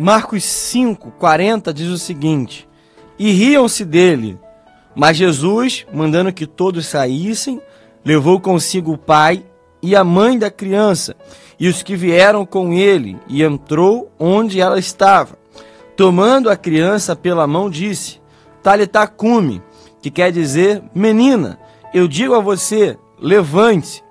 Marcos 5, 40 diz o seguinte: E riam-se dele. Mas Jesus, mandando que todos saíssem, levou consigo o pai e a mãe da criança e os que vieram com ele, e entrou onde ela estava. Tomando a criança pela mão, disse: Talitacume, que quer dizer menina, eu digo a você, levante-se.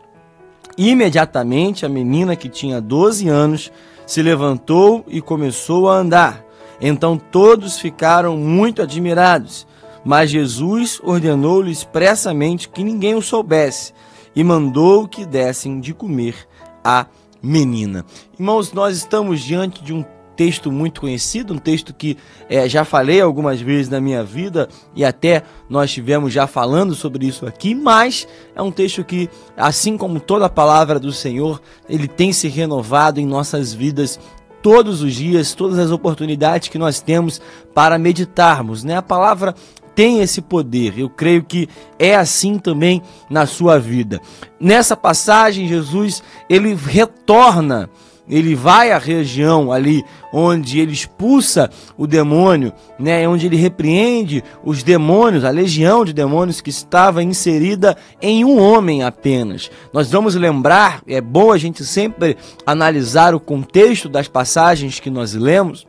Imediatamente a menina, que tinha 12 anos, se levantou e começou a andar. Então todos ficaram muito admirados. Mas Jesus ordenou-lhe expressamente que ninguém o soubesse e mandou que dessem de comer a menina. Irmãos, nós estamos diante de um texto muito conhecido, um texto que é, já falei algumas vezes na minha vida e até nós tivemos já falando sobre isso aqui, mas é um texto que, assim como toda a palavra do Senhor, ele tem se renovado em nossas vidas todos os dias, todas as oportunidades que nós temos para meditarmos, né? A palavra tem esse poder. Eu creio que é assim também na sua vida. Nessa passagem, Jesus ele retorna ele vai à região ali onde ele expulsa o demônio, né, onde ele repreende os demônios, a legião de demônios que estava inserida em um homem apenas. Nós vamos lembrar, é bom a gente sempre analisar o contexto das passagens que nós lemos.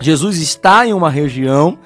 Jesus está em uma região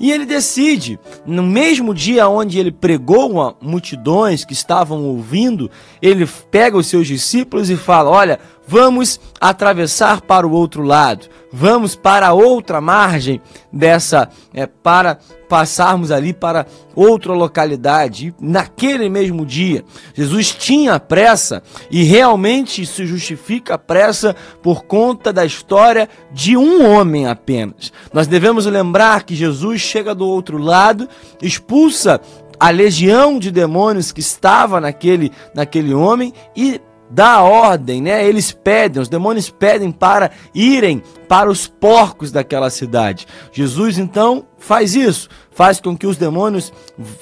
e ele decide, no mesmo dia onde ele pregou a multidões que estavam ouvindo, ele pega os seus discípulos e fala: Olha, vamos atravessar para o outro lado, vamos para outra margem dessa, é, para passarmos ali para outra localidade. E naquele mesmo dia, Jesus tinha pressa e realmente se justifica a pressa por conta da história de um homem apenas. Nós devemos lembrar que Jesus chega do outro lado, expulsa a legião de demônios que estava naquele, naquele homem e dá ordem, né? Eles pedem, os demônios pedem para irem para os porcos daquela cidade. Jesus então faz isso, faz com que os demônios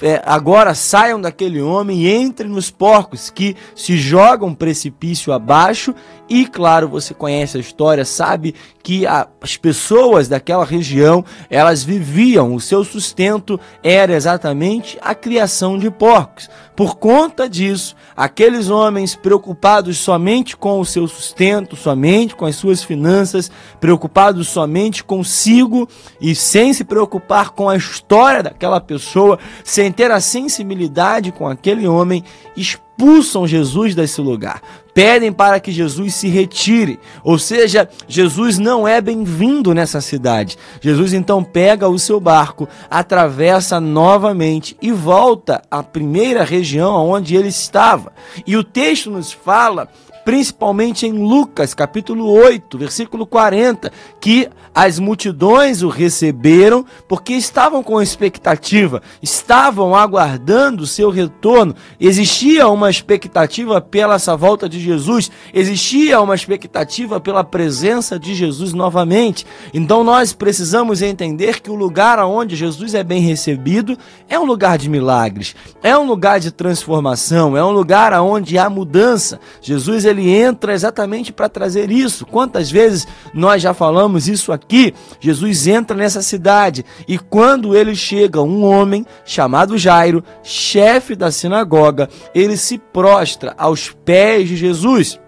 é, agora saiam daquele homem e entrem nos porcos que se jogam precipício abaixo. E claro, você conhece a história, sabe que a, as pessoas daquela região elas viviam, o seu sustento era exatamente a criação de porcos. Por conta disso, aqueles homens preocupados somente com o seu sustento, somente com as suas finanças, preocupados somente consigo e sem se preocupar com a história daquela pessoa, sem ter a sensibilidade com aquele homem, expulsam Jesus desse lugar. Pedem para que Jesus se retire. Ou seja, Jesus não é bem-vindo nessa cidade. Jesus então pega o seu barco, atravessa novamente e volta à primeira região onde ele estava. E o texto nos fala principalmente em Lucas, capítulo 8, versículo 40, que as multidões o receberam porque estavam com expectativa, estavam aguardando o seu retorno. Existia uma expectativa pela essa volta de Jesus, existia uma expectativa pela presença de Jesus novamente. Então nós precisamos entender que o lugar onde Jesus é bem recebido é um lugar de milagres, é um lugar de transformação, é um lugar onde há mudança. Jesus ele ele entra exatamente para trazer isso. Quantas vezes nós já falamos isso aqui? Jesus entra nessa cidade e quando ele chega, um homem chamado Jairo, chefe da sinagoga, ele se prostra aos pés de Jesus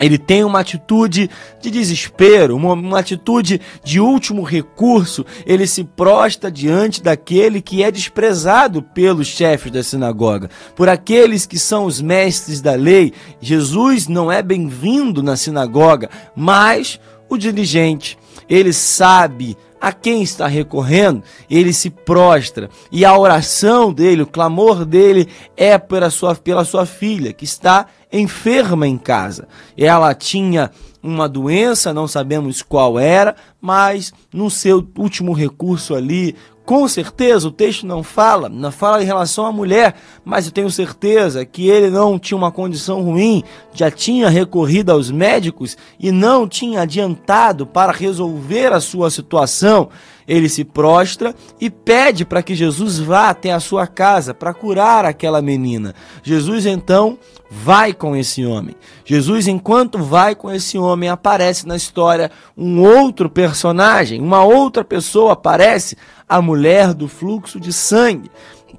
ele tem uma atitude de desespero, uma, uma, atitude de último recurso. Ele se prostra diante daquele que é desprezado pelos chefes da sinagoga, por aqueles que são os mestres da lei. Jesus não é bem-vindo na sinagoga, mas o dirigente, ele sabe a quem está recorrendo, ele se prostra. E a oração dele, o clamor dele é pela sua, pela sua filha, que está enferma em casa. Ela tinha uma doença, não sabemos qual era, mas no seu último recurso ali, Com certeza o texto não fala, não fala em relação à mulher, mas eu tenho certeza que ele não tinha uma condição ruim, já tinha recorrido aos médicos e não tinha adiantado para resolver a sua situação. Ele se prostra e pede para que Jesus vá até a sua casa para curar aquela menina. Jesus então vai com esse homem. Jesus, enquanto vai com esse homem, aparece na história um outro personagem, uma outra pessoa aparece, a mulher do fluxo de sangue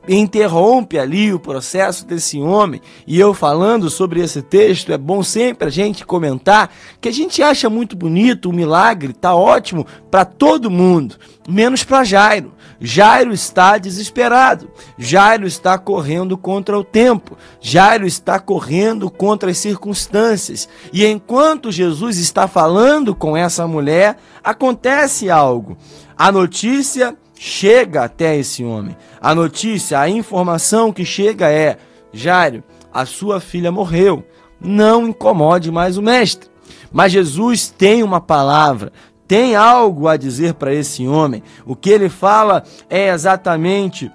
interrompe ali o processo desse homem. E eu falando sobre esse texto, é bom sempre a gente comentar que a gente acha muito bonito o milagre, tá ótimo para todo mundo, menos para Jairo. Jairo está desesperado. Jairo está correndo contra o tempo. Jairo está correndo contra as circunstâncias. E enquanto Jesus está falando com essa mulher, acontece algo. A notícia chega até esse homem. A notícia, a informação que chega é: Jairo, a sua filha morreu. Não incomode mais o mestre. Mas Jesus tem uma palavra, tem algo a dizer para esse homem. O que ele fala é exatamente: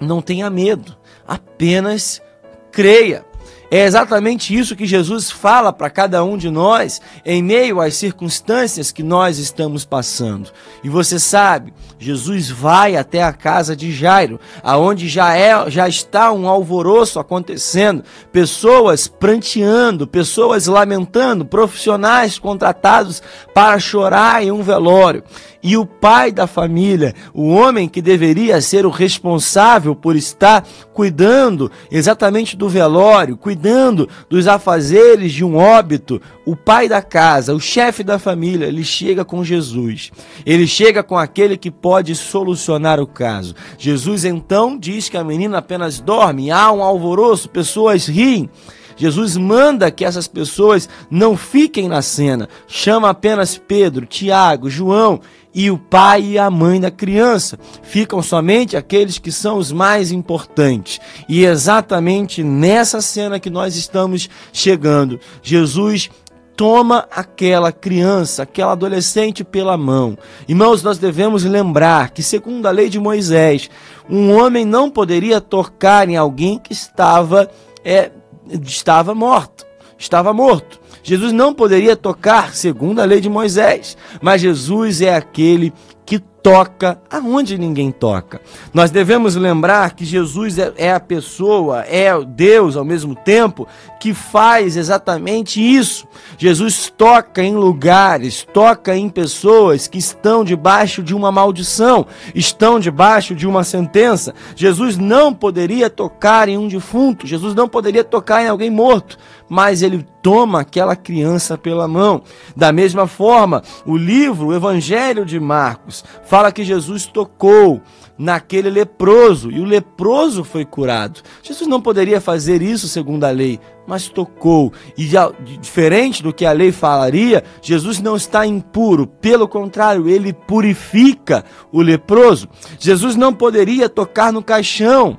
não tenha medo, apenas creia. É exatamente isso que Jesus fala para cada um de nós em meio às circunstâncias que nós estamos passando. E você sabe, Jesus vai até a casa de Jairo, aonde já é, já está um alvoroço acontecendo, pessoas pranteando, pessoas lamentando, profissionais contratados para chorar em um velório. E o pai da família, o homem que deveria ser o responsável por estar cuidando exatamente do velório, cuidando dos afazeres de um óbito, o pai da casa, o chefe da família, ele chega com Jesus. Ele chega com aquele que pode solucionar o caso. Jesus então diz que a menina apenas dorme, há um alvoroço, pessoas riem. Jesus manda que essas pessoas não fiquem na cena, chama apenas Pedro, Tiago, João e o pai e a mãe da criança. Ficam somente aqueles que são os mais importantes. E exatamente nessa cena que nós estamos chegando, Jesus toma aquela criança, aquela adolescente pela mão. Irmãos, nós devemos lembrar que, segundo a lei de Moisés, um homem não poderia tocar em alguém que estava é, estava morto, estava morto. Jesus não poderia tocar segundo a lei de Moisés, mas Jesus é aquele que toca aonde ninguém toca. Nós devemos lembrar que Jesus é, é, a pessoa, é Deus ao mesmo tempo, que faz exatamente isso. Jesus toca em lugares, toca em pessoas que estão debaixo de uma maldição, estão debaixo de uma sentença. Jesus não poderia tocar em um defunto, Jesus não poderia tocar em alguém morto, mas ele toma aquela criança pela mão. Da mesma forma, o livro, o Evangelho de Marcos, fala que Jesus tocou naquele leproso e o leproso foi curado. Jesus não poderia fazer isso segundo a lei, mas tocou. E diferente do que a lei falaria, Jesus não está impuro, pelo contrário, ele purifica o leproso. Jesus não poderia tocar no caixão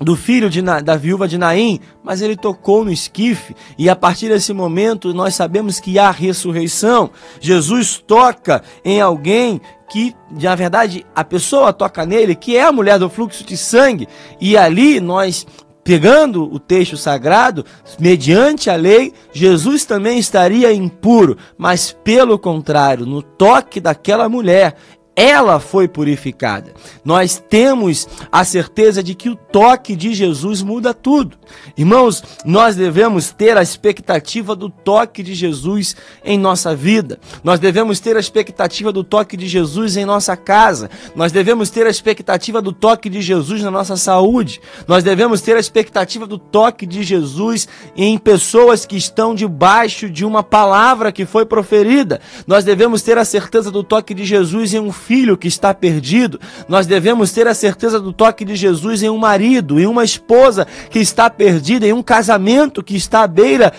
do filho de, da viúva de Naim, mas ele tocou no esquife, e a partir desse momento nós sabemos que há ressurreição. Jesus toca em alguém que, na verdade, a pessoa toca nele, que é a mulher do fluxo de sangue, e ali nós pegando o texto sagrado, mediante a lei, Jesus também estaria impuro, mas pelo contrário, no toque daquela mulher, ela foi purificada. Nós temos a certeza de que o toque de Jesus muda tudo. Irmãos, nós devemos ter a expectativa do toque de Jesus em nossa vida. Nós devemos ter a expectativa do toque de Jesus em nossa casa. Nós devemos ter a expectativa do toque de Jesus na nossa saúde. Nós devemos ter a expectativa do toque de Jesus em pessoas que estão debaixo de uma palavra que foi proferida. Nós devemos ter a certeza do toque de Jesus em um filho que está perdido, nós devemos ter a certeza do toque de Jesus em um marido, em uma esposa que está perdida, em um casamento que está à beira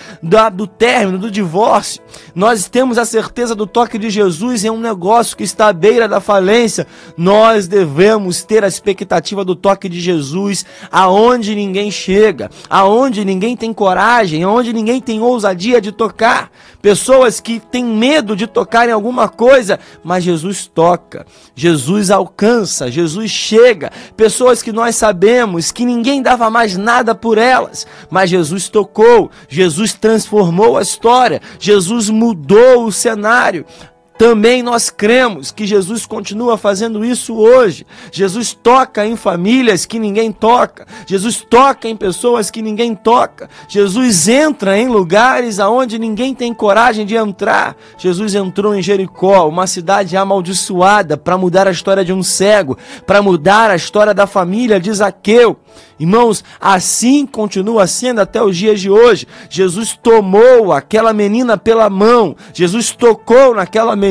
do término, do divórcio. Nós temos a certeza do toque de Jesus em um negócio que está à beira da falência. Nós devemos ter a expectativa do toque de Jesus aonde ninguém chega, aonde ninguém tem coragem, aonde ninguém tem ousadia de tocar. Pessoas que têm medo de tocar em alguma coisa, mas Jesus toca toca, Jesus alcança, Jesus chega. Pessoas que nós sabemos que ninguém dava mais nada por elas, mas Jesus tocou, Jesus transformou a história, Jesus mudou o cenário. Também nós cremos que Jesus continua fazendo isso hoje. Jesus toca em famílias que ninguém toca. Jesus toca em pessoas que ninguém toca. Jesus entra em lugares aonde ninguém tem coragem de entrar. Jesus entrou em Jericó, uma cidade amaldiçoada, para mudar a história de um cego, para mudar a história da família de Zaqueu. Irmãos, assim continua sendo até os dias de hoje. Jesus tomou aquela menina pela mão, Jesus tocou naquela menina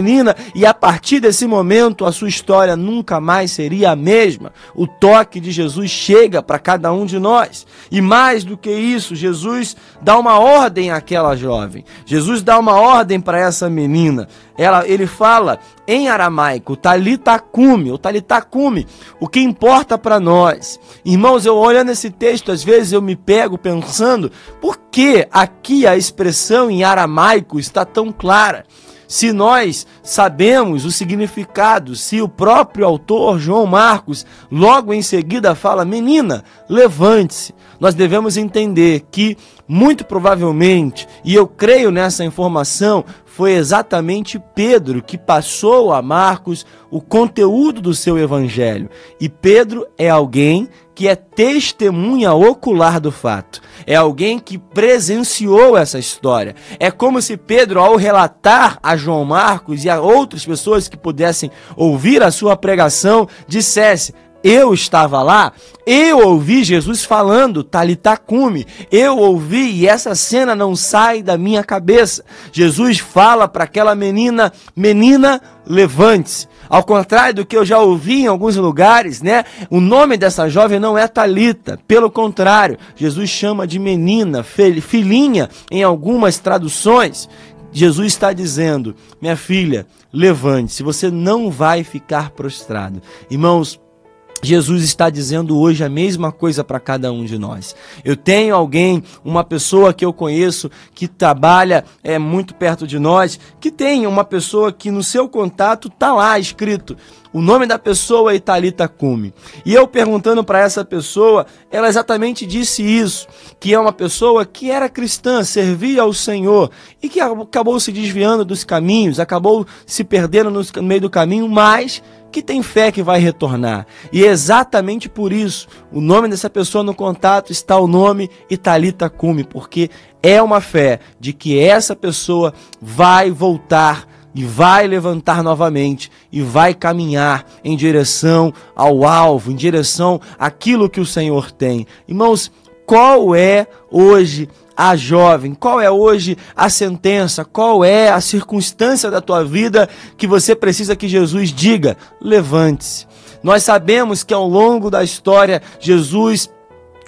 e a partir desse momento a sua história nunca mais seria a mesma. O toque de Jesus chega para cada um de nós. E mais do que isso, Jesus dá uma ordem àquela jovem. Jesus dá uma ordem para essa menina. Ela, ele fala em aramaico, talitacume, o talitacume, o que importa para nós. Irmãos, eu olhando esse texto, às vezes eu me pego pensando, por que aqui a expressão em aramaico está tão clara? Se nós sabemos o significado, se o próprio autor João Marcos logo em seguida fala: "Menina, levante-se". Nós devemos entender que muito provavelmente, e eu creio nessa informação, foi exatamente Pedro que passou a Marcos o conteúdo do seu evangelho. E Pedro é alguém que é testemunha ocular do fato. É alguém que presenciou essa história. É como se Pedro, ao relatar a João Marcos e a outras pessoas que pudessem ouvir a sua pregação, dissesse: eu estava lá, eu ouvi Jesus falando, Talitacume. Eu ouvi e essa cena não sai da minha cabeça. Jesus fala para aquela menina: Menina, levante-se. Ao contrário do que eu já ouvi em alguns lugares, né? O nome dessa jovem não é Talita, pelo contrário, Jesus chama de menina, filhinha em algumas traduções. Jesus está dizendo: "Minha filha, levante-se, você não vai ficar prostrado". Irmãos, Jesus está dizendo hoje a mesma coisa para cada um de nós. Eu tenho alguém, uma pessoa que eu conheço que trabalha é muito perto de nós, que tem uma pessoa que no seu contato tá lá escrito o nome da pessoa é Italita Cume. E eu perguntando para essa pessoa, ela exatamente disse isso, que é uma pessoa que era cristã, servia ao Senhor e que acabou se desviando dos caminhos, acabou se perdendo no meio do caminho, mas que tem fé que vai retornar. E é exatamente por isso, o nome dessa pessoa no contato está o nome Italita Cume, porque é uma fé de que essa pessoa vai voltar e vai levantar novamente e vai caminhar em direção ao alvo, em direção àquilo que o Senhor tem. Irmãos, qual é hoje a jovem? Qual é hoje a sentença? Qual é a circunstância da tua vida que você precisa que Jesus diga? Levante-se. Nós sabemos que ao longo da história Jesus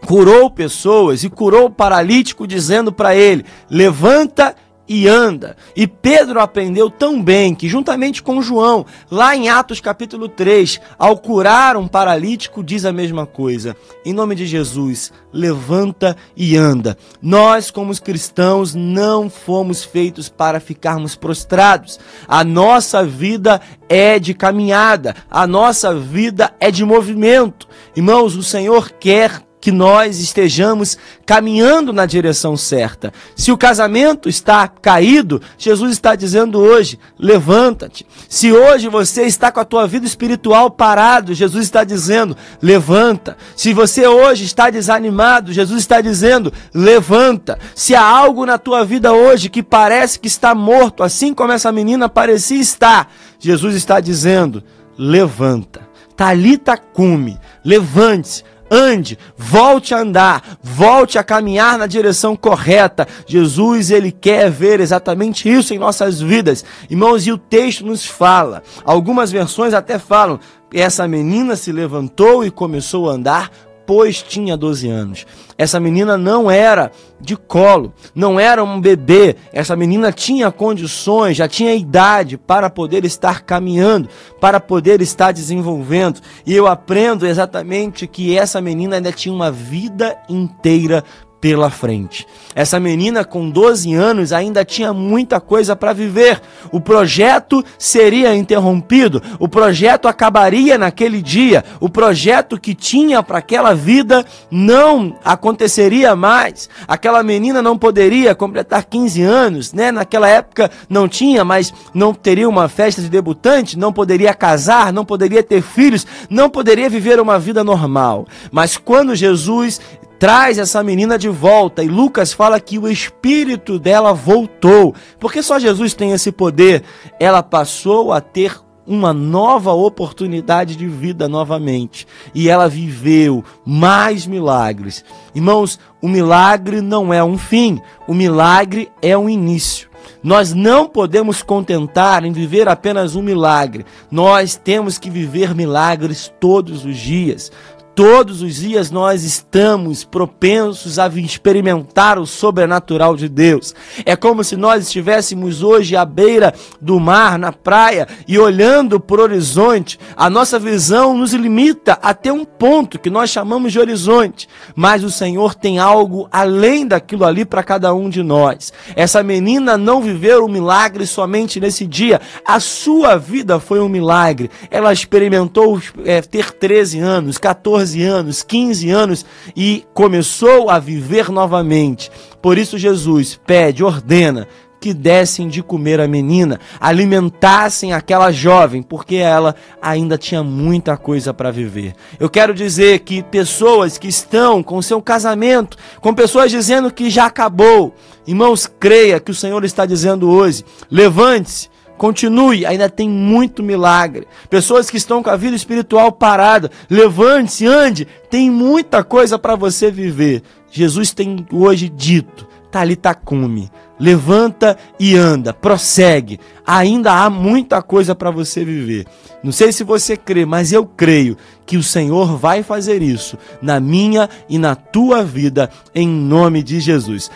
curou pessoas e curou o paralítico dizendo para ele: "Levanta e anda. E Pedro aprendeu tão bem que, juntamente com João, lá em Atos capítulo 3, ao curar um paralítico, diz a mesma coisa. Em nome de Jesus, levanta e anda. Nós, como cristãos, não fomos feitos para ficarmos prostrados. A nossa vida é de caminhada, a nossa vida é de movimento. Irmãos, o Senhor quer que nós estejamos caminhando na direção certa. Se o casamento está caído, Jesus está dizendo hoje: levanta-te. Se hoje você está com a tua vida espiritual parado, Jesus está dizendo: levanta. Se você hoje está desanimado, Jesus está dizendo: levanta. Se há algo na tua vida hoje que parece que está morto, assim como essa menina parecia estar, Jesus está dizendo: levanta. Talita cume, levante-se ande, volte a andar, volte a caminhar na direção correta. Jesus, ele quer ver exatamente isso em nossas vidas. Irmãos, e o texto nos fala, algumas versões até falam, essa menina se levantou e começou a andar pois tinha 12 anos. Essa menina não era de colo, não era um bebê. Essa menina tinha condições, já tinha idade para poder estar caminhando, para poder estar desenvolvendo. E eu aprendo exatamente que essa menina ainda tinha uma vida inteira pela frente. Essa menina com 12 anos ainda tinha muita coisa para viver. O projeto seria interrompido, o projeto acabaria naquele dia, o projeto que tinha para aquela vida não aconteceria mais. Aquela menina não poderia completar 15 anos, né? Naquela época não tinha, mas não teria uma festa de debutante, não poderia casar, não poderia ter filhos, não poderia viver uma vida normal. Mas quando Jesus traz essa menina de volta. E Lucas fala que o espírito dela voltou. Porque só Jesus tem esse poder. Ela passou a ter uma nova oportunidade de vida novamente. E ela viveu mais milagres. Irmãos, o milagre não é um fim, o milagre é um início. Nós não podemos contentar em viver apenas um milagre. Nós temos que viver milagres todos os dias. Todos os dias nós estamos propensos a experimentar o sobrenatural de Deus. É como se nós estivéssemos hoje à beira do mar, na praia, e olhando para o horizonte. A nossa visão nos limita até um ponto que nós chamamos de horizonte. Mas o Senhor tem algo além daquilo ali para cada um de nós. Essa menina não viveu um milagre somente nesse dia. A sua vida foi um milagre. Ela experimentou é, ter 13 anos, 14 14 anos, 15 anos e começou a viver novamente. Por isso, Jesus pede, ordena que dessem de comer a menina, alimentassem aquela jovem, porque ela ainda tinha muita coisa para viver. Eu quero dizer que pessoas que estão com seu casamento, com pessoas dizendo que já acabou, irmãos, creia que o Senhor está dizendo hoje: levante-se Continue, ainda tem muito milagre. Pessoas que estão com a vida espiritual parada, levante-se, ande, tem muita coisa para você viver. Jesus tem hoje dito: Talita cume, levanta e anda, prossegue. Ainda há muita coisa para você viver. Não sei se você crê, mas eu creio que o Senhor vai fazer isso na minha e na tua vida, em nome de Jesus.